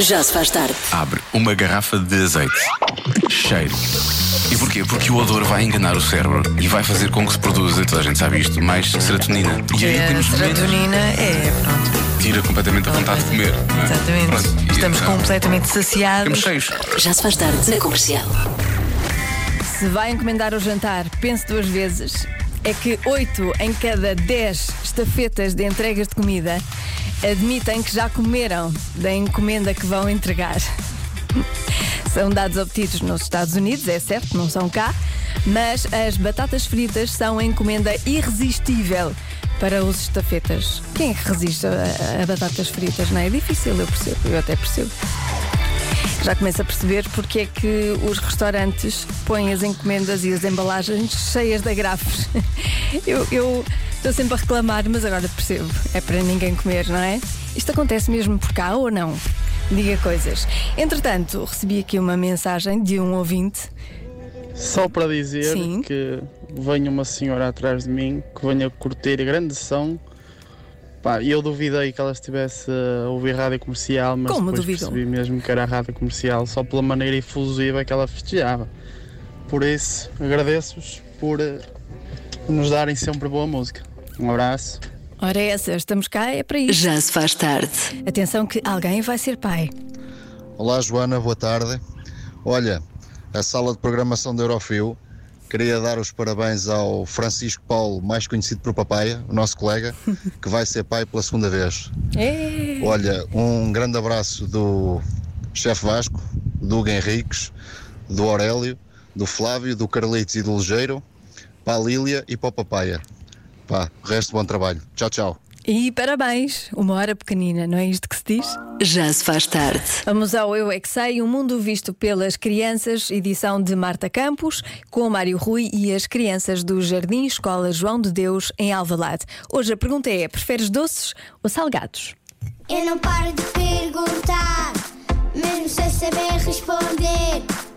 Já se faz tarde. Abre uma garrafa de azeite. Cheiro. E porquê? Porque o odor vai enganar o cérebro e vai fazer com que se produza, toda a gente sabe isto, mais serotonina. E aí a temos serotonina é, pronto. Tira completamente a vontade de comer. não é? Exatamente. Pronto, e Estamos então, completamente saciados. Ficamos cheios. Já se faz tarde na comercial. Se vai encomendar o jantar, pense duas vezes. É que 8 em cada 10 estafetas de entregas de comida admitem que já comeram da encomenda que vão entregar. São dados obtidos nos Estados Unidos, é certo, não são cá, mas as batatas fritas são a encomenda irresistível para os estafetas. Quem é resiste a, a batatas fritas? Não é? É difícil, eu percebo, eu até percebo. Já começo a perceber porque é que os restaurantes põem as encomendas e as embalagens cheias de agrafos. Eu, eu estou sempre a reclamar, mas agora percebo. É para ninguém comer, não é? Isto acontece mesmo por cá ou não? Diga coisas. Entretanto, recebi aqui uma mensagem de um ouvinte. Só para dizer Sim. que venha uma senhora atrás de mim que venha curtir a grande som. Pá, eu duvidei que ela estivesse a ouvir rádio comercial, mas Como depois duvidou? percebi mesmo que era a rádio comercial, só pela maneira efusiva que ela festejava. Por isso, agradeço-vos por eh, nos darem sempre boa música. Um abraço. Ora, essa, estamos cá, é para isso. Já se faz tarde. Atenção que alguém vai ser pai. Olá Joana, boa tarde. Olha, a sala de programação da Eurofil queria dar os parabéns ao Francisco Paulo, mais conhecido por Papaya, o nosso colega, que vai ser pai pela segunda vez. É. Olha, um grande abraço do chefe Vasco, do Hugo Henriques, do Aurélio, do Flávio, do Carlitos e do Ligeiro, para a Lília e para o Papaya. Pá, resto bom trabalho. Tchau, tchau. E parabéns, uma hora pequenina, não é isto que se diz? Já se faz tarde. Vamos ao Eu é que Sei, um mundo visto pelas crianças, edição de Marta Campos, com Mário Rui e as crianças do Jardim Escola João de Deus, em Alvalade. Hoje a pergunta é: preferes doces ou salgados? Eu não paro de perguntar, mesmo sem saber responder.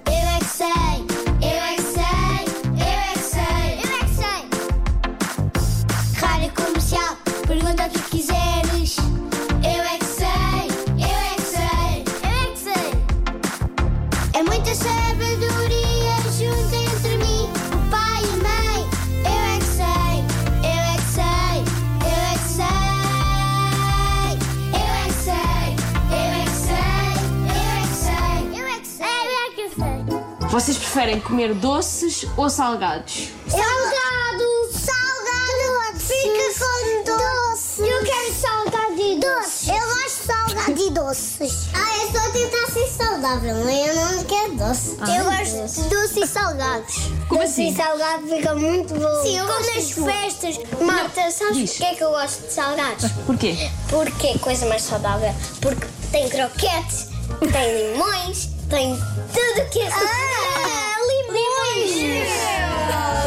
Vocês preferem comer doces ou salgados? Salgado, salgado, fica com doce. Eu quero salgado e doce. Eu gosto de salgado e doces. Ah, eu estou a tentar ser saudável, mas eu não quero doce. eu gosto de doce e salgados. Como doce assim? e salgado fica muito bom. Sim, eu gosto das festas. Marta, sabes Diz. porquê é que eu gosto de salgados? Porquê? Porque é coisa mais saudável. Porque tem croquetes, tem limões, tem tudo que é. Ah, limões!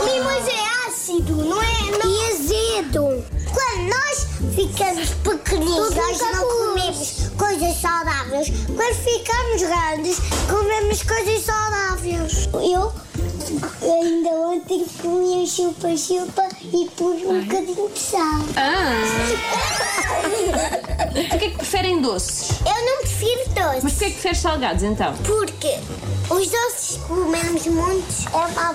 Limões é ácido, não é? E azedo. Quando nós ficamos pequeninos, nós não comemos coisas saudáveis. Quando ficamos grandes, comemos coisas saudáveis. Eu ainda ontem comia chupa-chupa e pus um bocadinho de sal. Porquê é que preferem doces? Eu não prefiro doces. Mas porquê é que preferes salgados então? Porque os doces comemos muitos,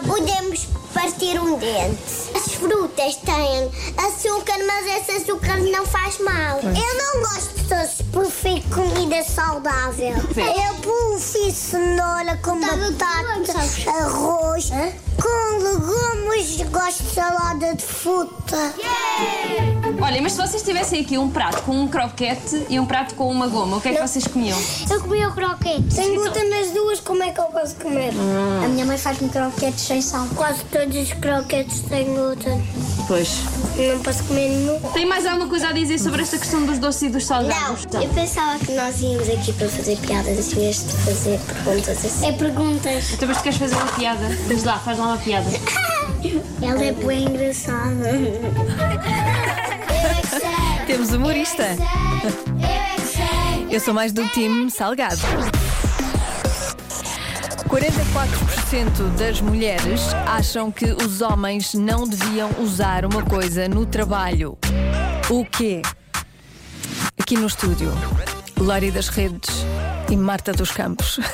podemos partir um dente. As frutas têm açúcar, mas esse açúcar não faz mal. Eu não gosto comida saudável. Eu prefiro cenoura com batata, arroz, com legumes, gosto de salada de fruta. Olha, mas se vocês tivessem aqui um prato com um croquete e um prato com uma goma, o que é que vocês comiam? Eu comi o croquete. Tem glúten nas duas, como é que eu posso comer? A minha mãe faz-me croquetes sem sal. Quase todos os croquetes têm glúten. Pois. Não posso comer nenhum. Tem mais alguma coisa a dizer sobre esta questão dos doces e dos salgados? Não, eu pensava que nós íamos aqui para fazer piadas em vez de fazer perguntas assim. É perguntas. Então, mas tu queres fazer uma piada? Diz lá, faz lá uma piada. Ela é bem engraçada. É. Temos humorista. Eu é que sei. Eu sou mais do time salgado. 44% das mulheres acham que os homens não deviam usar uma coisa no trabalho. O quê? Aqui no estúdio, Lori das Redes e Marta dos Campos.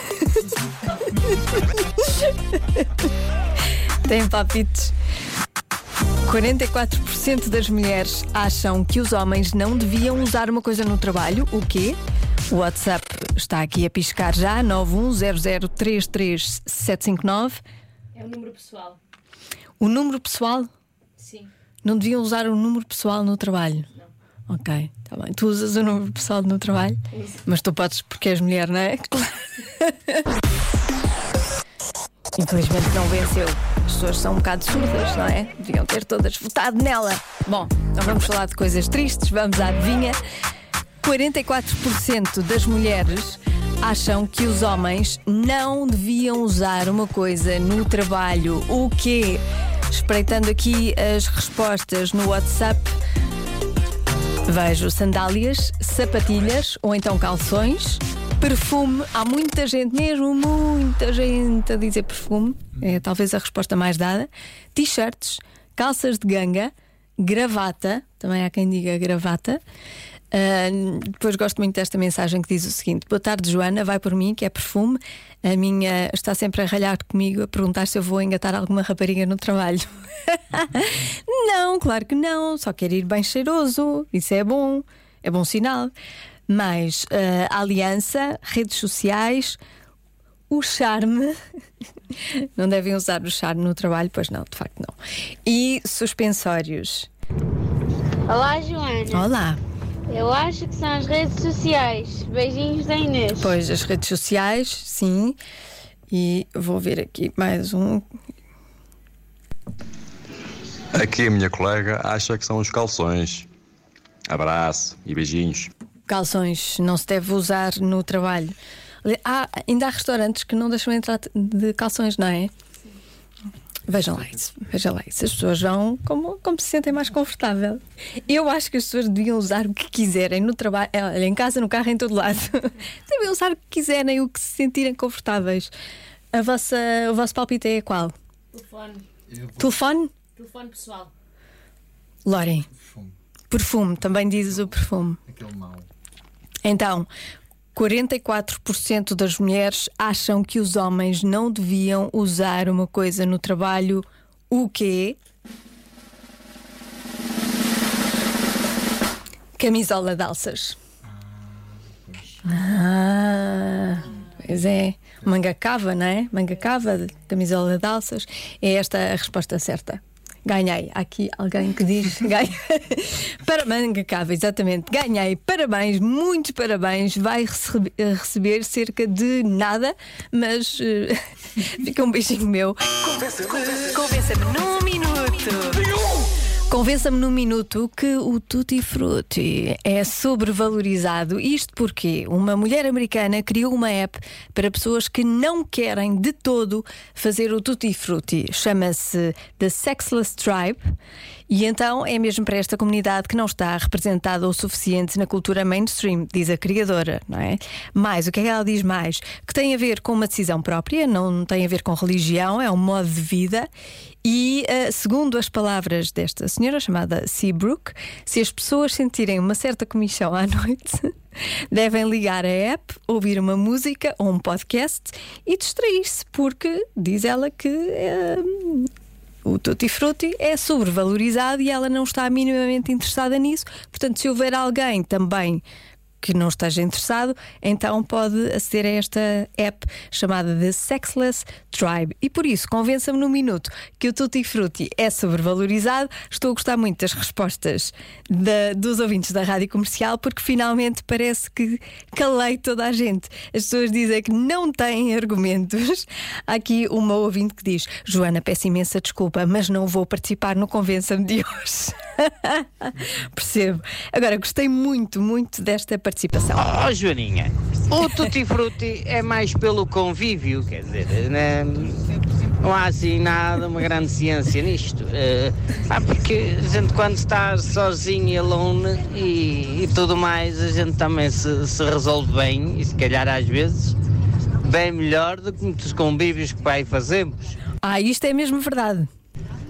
Tem palpites. 44% das mulheres acham que os homens não deviam usar uma coisa no trabalho. O quê? O WhatsApp está aqui a piscar já, 910033759. É um número pessoal. O número pessoal? Sim. Não deviam usar o número pessoal no trabalho? Não. Ok, está bem. Tu usas o número pessoal no trabalho? Mas tu podes porque és mulher, não é? Claro. Infelizmente não venceu. As pessoas são um bocado surdas, não é? Deviam ter todas votado nela. Bom, não vamos falar de coisas tristes, vamos à adivinha. 44% das mulheres acham que os homens não deviam usar uma coisa no trabalho. O quê? Espreitando aqui as respostas no WhatsApp, vejo sandálias, sapatilhas ou então calções. Perfume, há muita gente, mesmo muita gente a dizer perfume, é talvez a resposta mais dada. T-shirts, calças de ganga, gravata, também há quem diga gravata. Ah, depois gosto muito desta mensagem que diz o seguinte: Boa tarde, Joana, vai por mim, que é perfume. A minha está sempre a ralhar comigo, a perguntar se eu vou engatar alguma rapariga no trabalho. não, claro que não, só quer ir bem cheiroso, isso é bom, é bom sinal. Mas a aliança, redes sociais, o charme. Não devem usar o charme no trabalho, pois não, de facto não. E suspensórios. Olá, Joana. Olá. Eu acho que são as redes sociais. Beijinhos da Inês. Pois, as redes sociais, sim. E vou ver aqui mais um. Aqui a minha colega acha que são os calções. Abraço e beijinhos. Calções não se deve usar no trabalho. Há, ainda há restaurantes que não deixam entrar de calções, não é? Vejam lá isso, vejam lá isso. As pessoas vão como, como se sentem mais confortável. Eu acho que as pessoas deviam usar o que quiserem no trabalho, eh, em casa, no carro, em todo lado. Devem usar o que quiserem, o que se sentirem confortáveis. A vossa, o vosso palpite é qual? Telefone. Telefone? Telefone pessoal. Lorem. Perfume, também dizes o perfume. Aquele mau. Então, 44% das mulheres acham que os homens não deviam usar uma coisa no trabalho. O quê? Camisola de alças. Ah, pois é. Manga cava, não é? Manga cava, camisola de alças. É esta a resposta certa. Ganhei. Há aqui alguém que diz ganhei. Para cava, exatamente. Ganhei. Parabéns, muitos parabéns. Vai recebe- receber cerca de nada, mas eh, fica um beijinho meu. Convença-me num minuto. Convença-me num minuto que o Tutti Frutti é sobrevalorizado. Isto porque uma mulher americana criou uma app para pessoas que não querem de todo fazer o Tutti Frutti. Chama-se The Sexless Tribe. E então é mesmo para esta comunidade que não está representada o suficiente na cultura mainstream, diz a criadora, não é? Mais, o que é que ela diz mais? Que tem a ver com uma decisão própria, não tem a ver com religião, é um modo de vida. E, eh, segundo as palavras desta senhora chamada Seabrook, se as pessoas sentirem uma certa comichão à noite, devem ligar a app, ouvir uma música ou um podcast e distrair-se, porque diz ela que eh, o Tutti Frutti é sobrevalorizado e ela não está minimamente interessada nisso. Portanto, se houver alguém também que não esteja interessado, então pode aceder a esta app chamada The Sexless Tribe. E por isso, convença-me num minuto que o Tutti Frutti é sobrevalorizado. Estou a gostar muito das respostas dos ouvintes da rádio comercial, porque finalmente parece que calei toda a gente. As pessoas dizem que não têm argumentos. Há aqui uma ouvinte que diz: Joana, peço imensa desculpa, mas não vou participar no Convença-me de hoje. Percebo. Agora, gostei muito, muito desta participação. Oh, Joaninha, o Tutti Frutti é mais pelo convívio, quer dizer, né, não há assim nada, uma grande ciência nisto. Eh, ah, porque a gente quando está sozinho e alone e, e tudo mais, a gente também se, se resolve bem e se calhar às vezes bem melhor do que muitos convívios que aí fazemos. Ah, isto é mesmo verdade.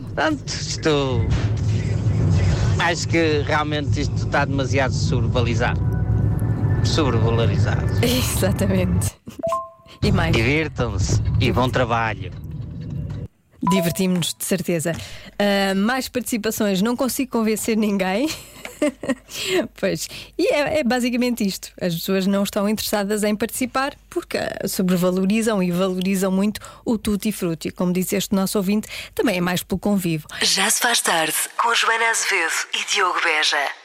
Portanto, isto. Acho que realmente isto está demasiado sobrevalorizado. Sobrevalorizado. Exatamente. E mais. Divirtam-se e bom trabalho. Divertimos-nos, de certeza. Ah, mais participações, não consigo convencer ninguém. pois, e é, é basicamente isto. As pessoas não estão interessadas em participar porque sobrevalorizam e valorizam muito o tutti frutti. Como disse este nosso ouvinte, também é mais pelo convívio. Já se faz tarde com Joana Azevedo e Diogo Beja.